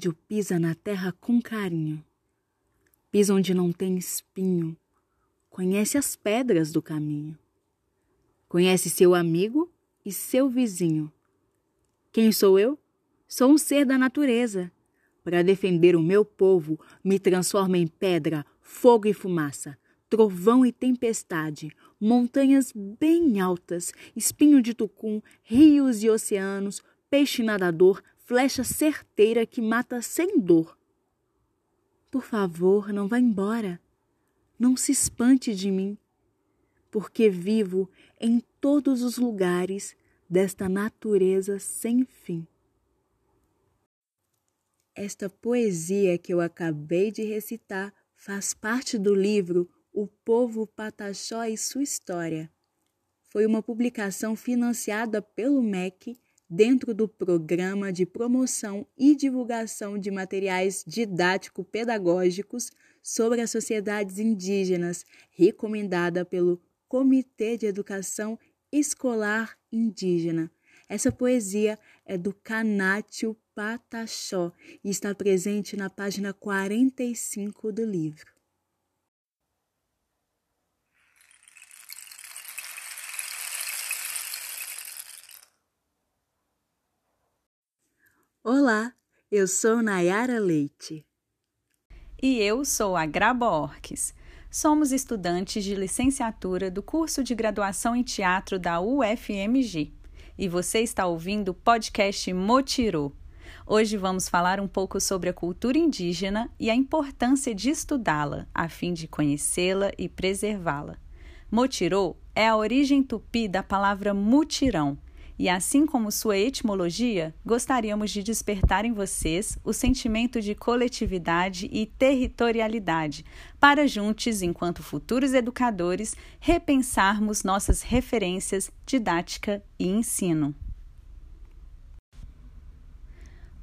Índio pisa na terra com carinho, pisa onde não tem espinho, conhece as pedras do caminho, conhece seu amigo e seu vizinho. Quem sou eu? Sou um ser da natureza. Para defender o meu povo, me transformo em pedra, fogo e fumaça, trovão e tempestade, montanhas bem altas, espinho de tucum, rios e oceanos, peixe nadador, flecha certeira que mata sem dor. Por favor, não vá embora. Não se espante de mim, porque vivo em todos os lugares desta natureza sem fim. Esta poesia que eu acabei de recitar faz parte do livro O Povo Pataxó e Sua História. Foi uma publicação financiada pelo MEC dentro do Programa de Promoção e Divulgação de Materiais Didático-Pedagógicos sobre as Sociedades Indígenas, recomendada pelo Comitê de Educação Escolar Indígena. Essa poesia é do Canátio Pataxó e está presente na página 45 do livro. Olá, eu sou Nayara Leite. E eu sou a Graba Orques. Somos estudantes de licenciatura do curso de graduação em teatro da UFMG. E você está ouvindo o podcast Motirô. Hoje vamos falar um pouco sobre a cultura indígena e a importância de estudá-la, a fim de conhecê-la e preservá-la. Motirô é a origem tupi da palavra mutirão e assim como sua etimologia, gostaríamos de despertar em vocês o sentimento de coletividade e territorialidade, para juntos, enquanto futuros educadores, repensarmos nossas referências, didática e ensino.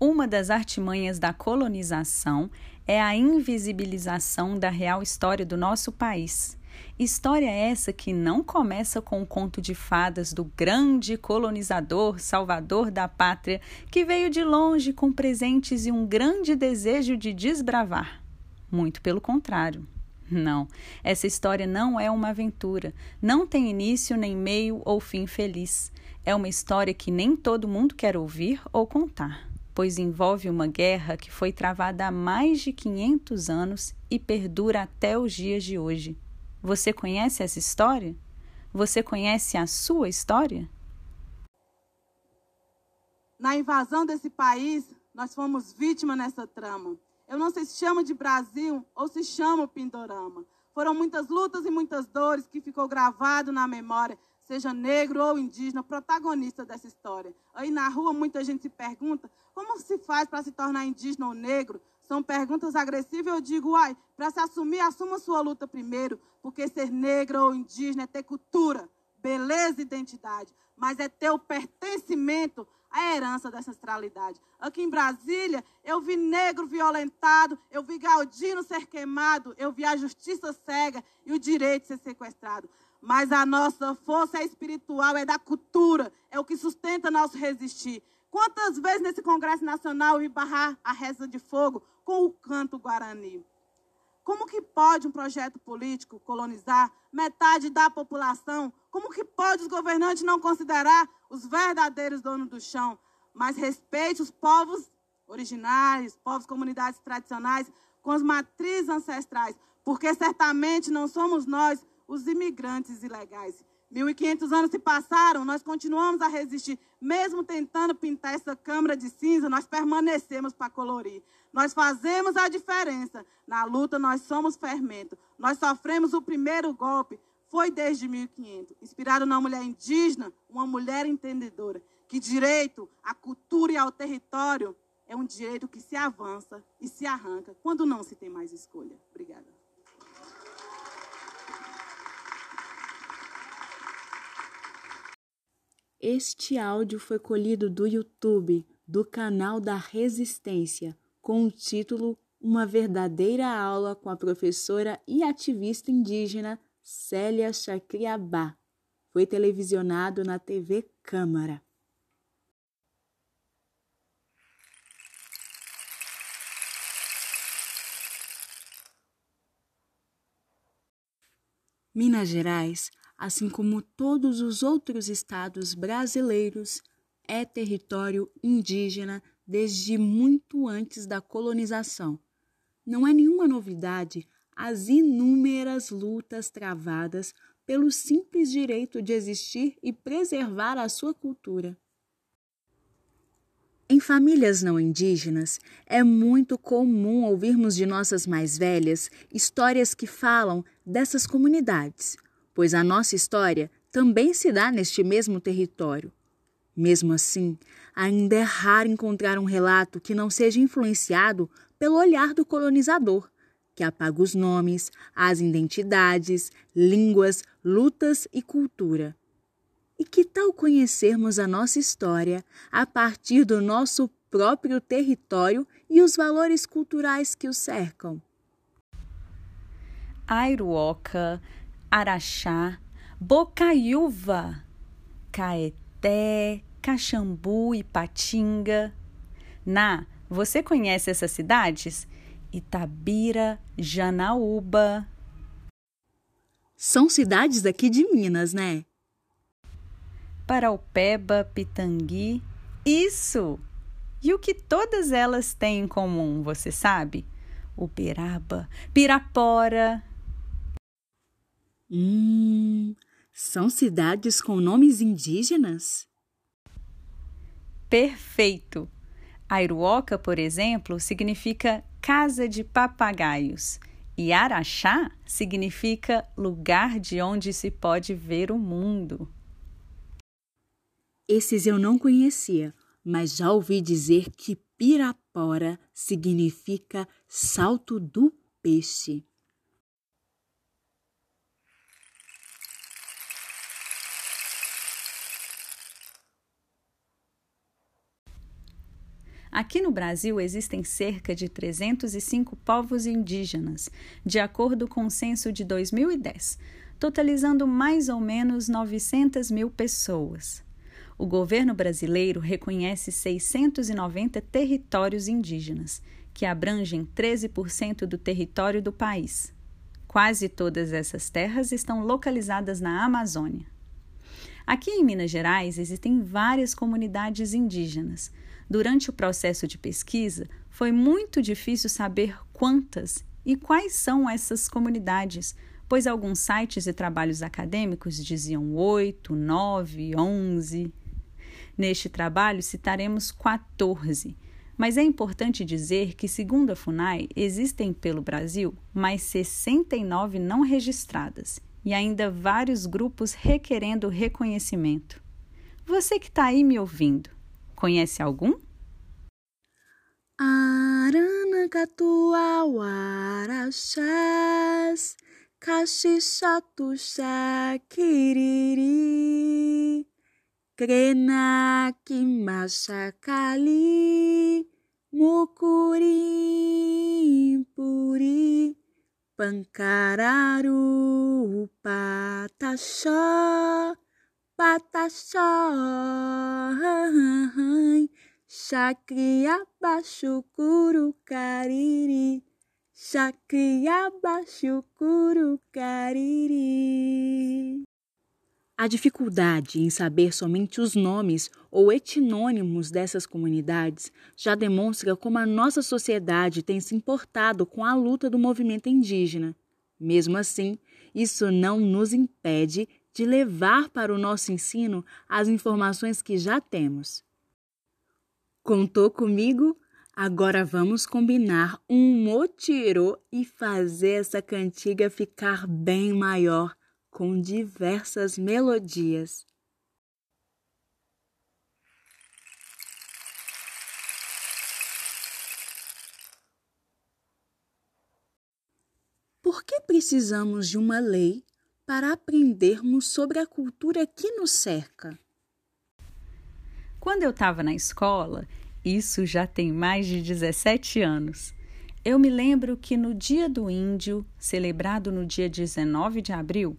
Uma das artimanhas da colonização é a invisibilização da real história do nosso país História essa que não começa com o conto de fadas do grande colonizador, salvador da pátria, que veio de longe com presentes e um grande desejo de desbravar. Muito pelo contrário. Não, essa história não é uma aventura, não tem início, nem meio ou fim feliz. É uma história que nem todo mundo quer ouvir ou contar, pois envolve uma guerra que foi travada há mais de 500 anos e perdura até os dias de hoje. Você conhece essa história? Você conhece a sua história? Na invasão desse país, nós fomos vítimas nessa trama. Eu não sei se chama de Brasil ou se chama Pindorama. Foram muitas lutas e muitas dores que ficou gravado na memória, seja negro ou indígena, protagonista dessa história. Aí na rua muita gente se pergunta como se faz para se tornar indígena ou negro. São perguntas agressivas. Eu digo, uai, para se assumir, assuma sua luta primeiro, porque ser negro ou indígena é ter cultura, beleza e identidade, mas é ter o pertencimento à herança dessa ancestralidade. Aqui em Brasília, eu vi negro violentado, eu vi Galdino ser queimado, eu vi a justiça cega e o direito ser sequestrado. Mas a nossa força é espiritual, é da cultura, é o que sustenta nosso resistir. Quantas vezes nesse Congresso Nacional eu barrar a reza de fogo com o canto guarani? Como que pode um projeto político colonizar metade da população? Como que pode os governantes não considerar os verdadeiros donos do chão? Mas respeite os povos originários, povos comunidades tradicionais, com as matrizes ancestrais, porque certamente não somos nós os imigrantes ilegais. 1.500 anos se passaram, nós continuamos a resistir. Mesmo tentando pintar essa câmara de cinza, nós permanecemos para colorir. Nós fazemos a diferença. Na luta, nós somos fermento. Nós sofremos o primeiro golpe. Foi desde 1500. Inspirado na mulher indígena, uma mulher entendedora. Que direito à cultura e ao território é um direito que se avança e se arranca quando não se tem mais escolha. Obrigada. Este áudio foi colhido do YouTube, do canal da Resistência, com o título Uma Verdadeira Aula com a professora e ativista indígena Célia Chacriabá. Foi televisionado na TV Câmara. Minas Gerais assim como todos os outros estados brasileiros, é território indígena desde muito antes da colonização. Não é nenhuma novidade as inúmeras lutas travadas pelo simples direito de existir e preservar a sua cultura. Em famílias não indígenas, é muito comum ouvirmos de nossas mais velhas histórias que falam dessas comunidades, pois a nossa história também se dá neste mesmo território. Mesmo assim, ainda é raro encontrar um relato que não seja influenciado pelo olhar do colonizador, que apaga os nomes, as identidades, línguas, lutas e cultura. E que tal conhecermos a nossa história a partir do nosso próprio território e os valores culturais que o cercam? Airuoca, Araxá, Bocaiúva, Caeté, Caxambu e Patinga. Na, você conhece essas cidades? Itabira, Janaúba. São cidades daqui de Minas, né? Paraupeba, Pitangui. Isso! E o que todas elas têm em comum, você sabe? Uberaba, Pirapora. Hum, são cidades com nomes indígenas? Perfeito! Airuoca, por exemplo, significa casa de papagaios e Araxá significa lugar de onde se pode ver o mundo. Esses eu não conhecia, mas já ouvi dizer que Pirapora significa salto do peixe. Aqui no Brasil existem cerca de 305 povos indígenas, de acordo com o censo de 2010, totalizando mais ou menos 900 mil pessoas o governo brasileiro reconhece 690 territórios indígenas, que abrangem 13% do território do país. Quase todas essas terras estão localizadas na Amazônia. Aqui em Minas Gerais existem várias comunidades indígenas. Durante o processo de pesquisa, foi muito difícil saber quantas e quais são essas comunidades, pois alguns sites e trabalhos acadêmicos diziam oito, nove, onze. Neste trabalho citaremos 14, mas é importante dizer que, segundo a FUNAI, existem pelo Brasil mais 69 não registradas e ainda vários grupos requerendo reconhecimento. Você que está aí me ouvindo, conhece algum? Aranacatuauaraxás, caxixatuxaquiriri. Krena Kimashakali Mukurim Puri Pancararu Patasha Patasha Chakriaba Chukuru Cariri Chakriaba Chukuru Cariri a dificuldade em saber somente os nomes ou etnônimos dessas comunidades já demonstra como a nossa sociedade tem se importado com a luta do movimento indígena. Mesmo assim, isso não nos impede de levar para o nosso ensino as informações que já temos. Contou comigo? Agora vamos combinar um motirô e fazer essa cantiga ficar bem maior com diversas melodias. Por que precisamos de uma lei para aprendermos sobre a cultura que nos cerca? Quando eu estava na escola, isso já tem mais de 17 anos. Eu me lembro que no Dia do Índio, celebrado no dia 19 de abril,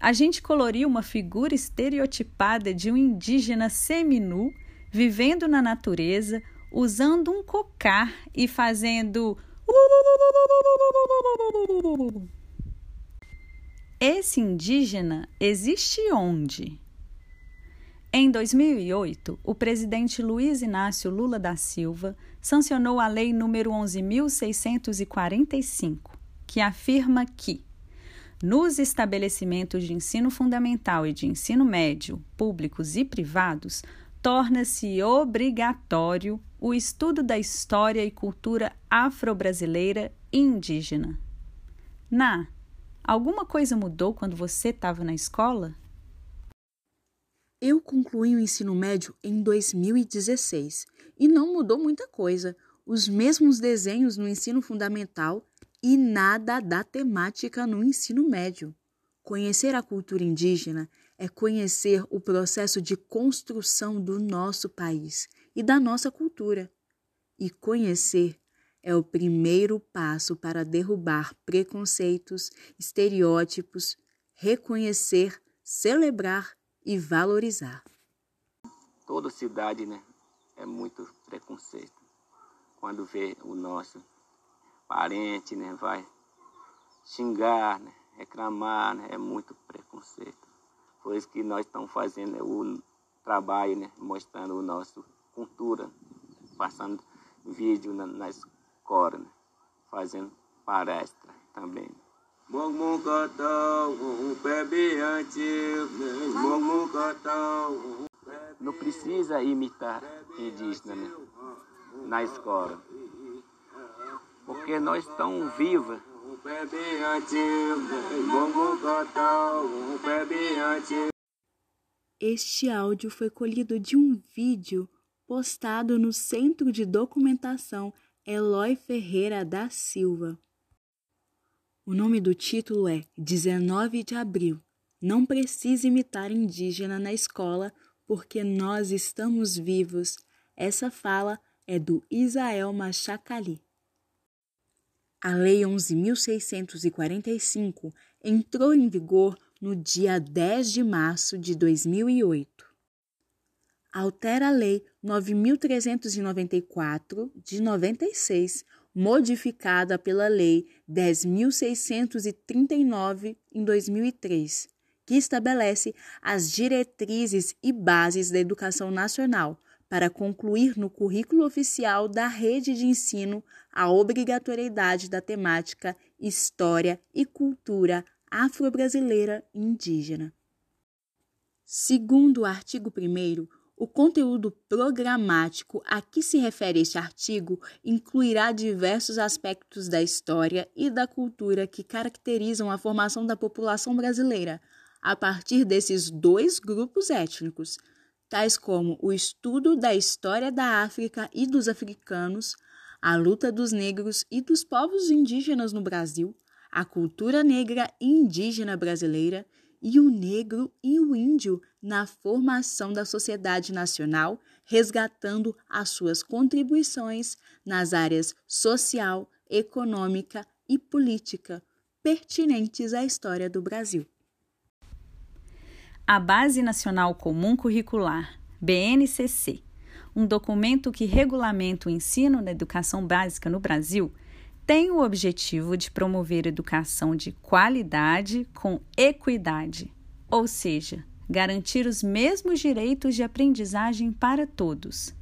a gente coloria uma figura estereotipada de um indígena seminu vivendo na natureza, usando um cocar e fazendo. Esse indígena existe onde? Em 2008, o presidente Luiz Inácio Lula da Silva sancionou a Lei nº 11.645, que afirma que, nos estabelecimentos de ensino fundamental e de ensino médio, públicos e privados, torna-se obrigatório o estudo da história e cultura afro-brasileira e indígena. Na, alguma coisa mudou quando você estava na escola? Eu concluí o ensino médio em 2016 e não mudou muita coisa. Os mesmos desenhos no ensino fundamental e nada da temática no ensino médio. Conhecer a cultura indígena é conhecer o processo de construção do nosso país e da nossa cultura. E conhecer é o primeiro passo para derrubar preconceitos, estereótipos, reconhecer, celebrar e valorizar. Toda cidade, né, é muito preconceito. Quando vê o nosso parente, né, vai xingar, né, reclamar, né, é muito preconceito. Por isso que nós estamos fazendo né, o trabalho, né, mostrando o nosso cultura, passando vídeo na, na né, fazendo palestra também. Não precisa imitar indígena né? na escola, porque nós estamos vivos. Este áudio foi colhido de um vídeo postado no Centro de Documentação Eloy Ferreira da Silva. O nome do título é 19 de Abril. Não precisa imitar indígena na escola, porque nós estamos vivos. Essa fala é do Isael Machacali. A Lei 11.645 entrou em vigor no dia 10 de março de 2008. Altera a Lei 9.394 de 96, modificada pela Lei 10.639 em 2003, que estabelece as diretrizes e bases da educação nacional para concluir no currículo oficial da rede de ensino a obrigatoriedade da temática História e Cultura Afro-Brasileira Indígena. Segundo o artigo 1, o conteúdo programático a que se refere este artigo incluirá diversos aspectos da história e da cultura que caracterizam a formação da população brasileira, a partir desses dois grupos étnicos, tais como o estudo da história da África e dos africanos, a luta dos negros e dos povos indígenas no Brasil, a cultura negra e indígena brasileira e o negro e o índio na formação da sociedade nacional, resgatando as suas contribuições nas áreas social, econômica e política pertinentes à história do Brasil. A Base Nacional Comum Curricular, BNCC, um documento que regulamenta o ensino da educação básica no Brasil, tem o objetivo de promover educação de qualidade com equidade, ou seja, garantir os mesmos direitos de aprendizagem para todos.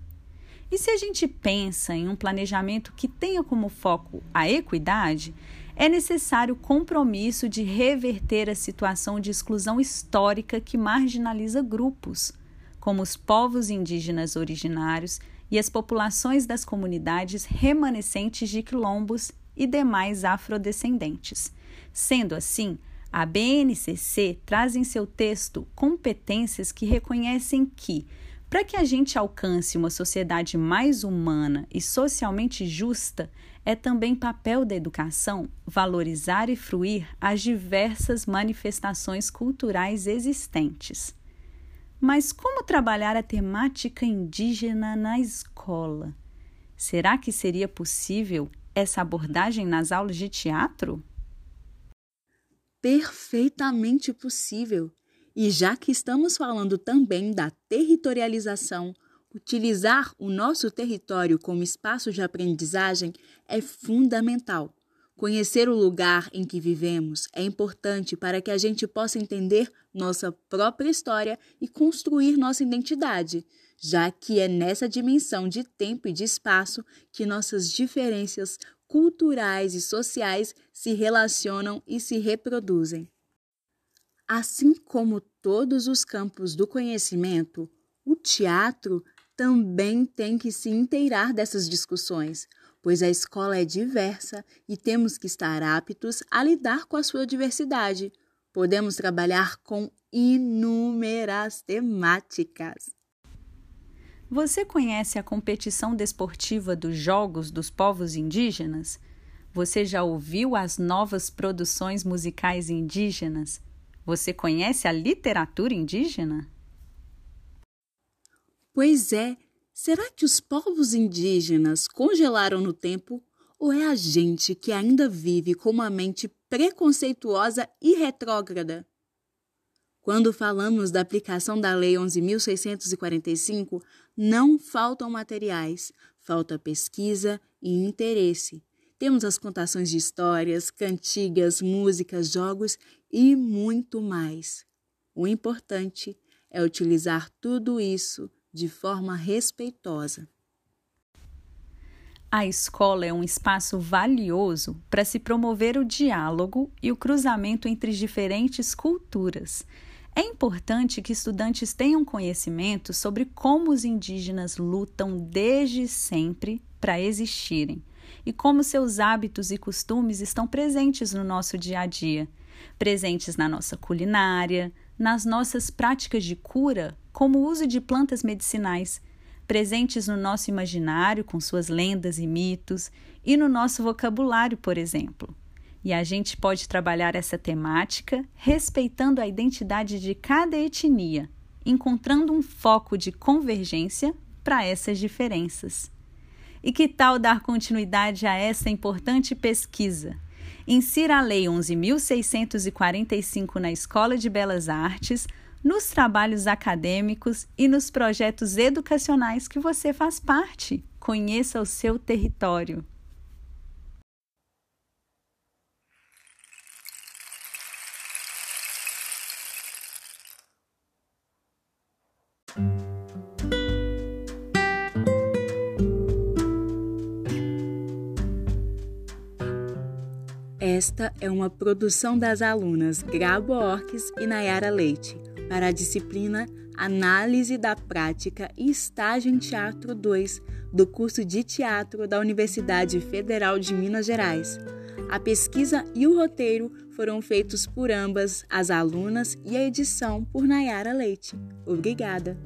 E se a gente pensa em um planejamento que tenha como foco a equidade, é necessário o compromisso de reverter a situação de exclusão histórica que marginaliza grupos, como os povos indígenas originários e as populações das comunidades remanescentes de quilombos e demais afrodescendentes. Sendo assim, a BNCC traz em seu texto competências que reconhecem que, para que a gente alcance uma sociedade mais humana e socialmente justa, é também papel da educação valorizar e fruir as diversas manifestações culturais existentes. Mas como trabalhar a temática indígena na escola? Será que seria possível essa abordagem nas aulas de teatro? Perfeitamente possível. E já que estamos falando também da territorialização, utilizar o nosso território como espaço de aprendizagem é fundamental, Conhecer o lugar em que vivemos é importante para que a gente possa entender nossa própria história e construir nossa identidade, já que é nessa dimensão de tempo e de espaço que nossas diferenças culturais e sociais se relacionam e se reproduzem. Assim como todos os campos do conhecimento, o teatro também tem que se inteirar dessas discussões, pois a escola é diversa e temos que estar aptos a lidar com a sua diversidade. Podemos trabalhar com inúmeras temáticas. Você conhece a competição desportiva dos Jogos dos Povos Indígenas? Você já ouviu as novas produções musicais indígenas? Você conhece a literatura indígena? Pois é, Será que os povos indígenas congelaram no tempo ou é a gente que ainda vive com uma mente preconceituosa e retrógrada? Quando falamos da aplicação da Lei 11.645, não faltam materiais, falta pesquisa e interesse. Temos as contações de histórias, cantigas, músicas, jogos e muito mais. O importante é utilizar tudo isso de forma respeitosa. A escola é um espaço valioso para se promover o diálogo e o cruzamento entre diferentes culturas. É importante que estudantes tenham conhecimento sobre como os indígenas lutam desde sempre para existirem e como seus hábitos e costumes estão presentes no nosso dia a dia, presentes na nossa culinária, nas nossas práticas de cura como o uso de plantas medicinais, presentes no nosso imaginário com suas lendas e mitos e no nosso vocabulário, por exemplo. E a gente pode trabalhar essa temática respeitando a identidade de cada etnia, encontrando um foco de convergência para essas diferenças. E que tal dar continuidade a essa importante pesquisa? Insira a Lei 11.645 na Escola de Belas Artes nos trabalhos acadêmicos e nos projetos educacionais que você faz parte. Conheça o seu território. Esta é uma produção das alunas Grabo Orques e Nayara Leite para a disciplina Análise da Prática e Estágio em Teatro 2 do curso de Teatro da Universidade Federal de Minas Gerais. A pesquisa e o roteiro foram feitos por ambas as alunas e a edição por Nayara Leite. Obrigada!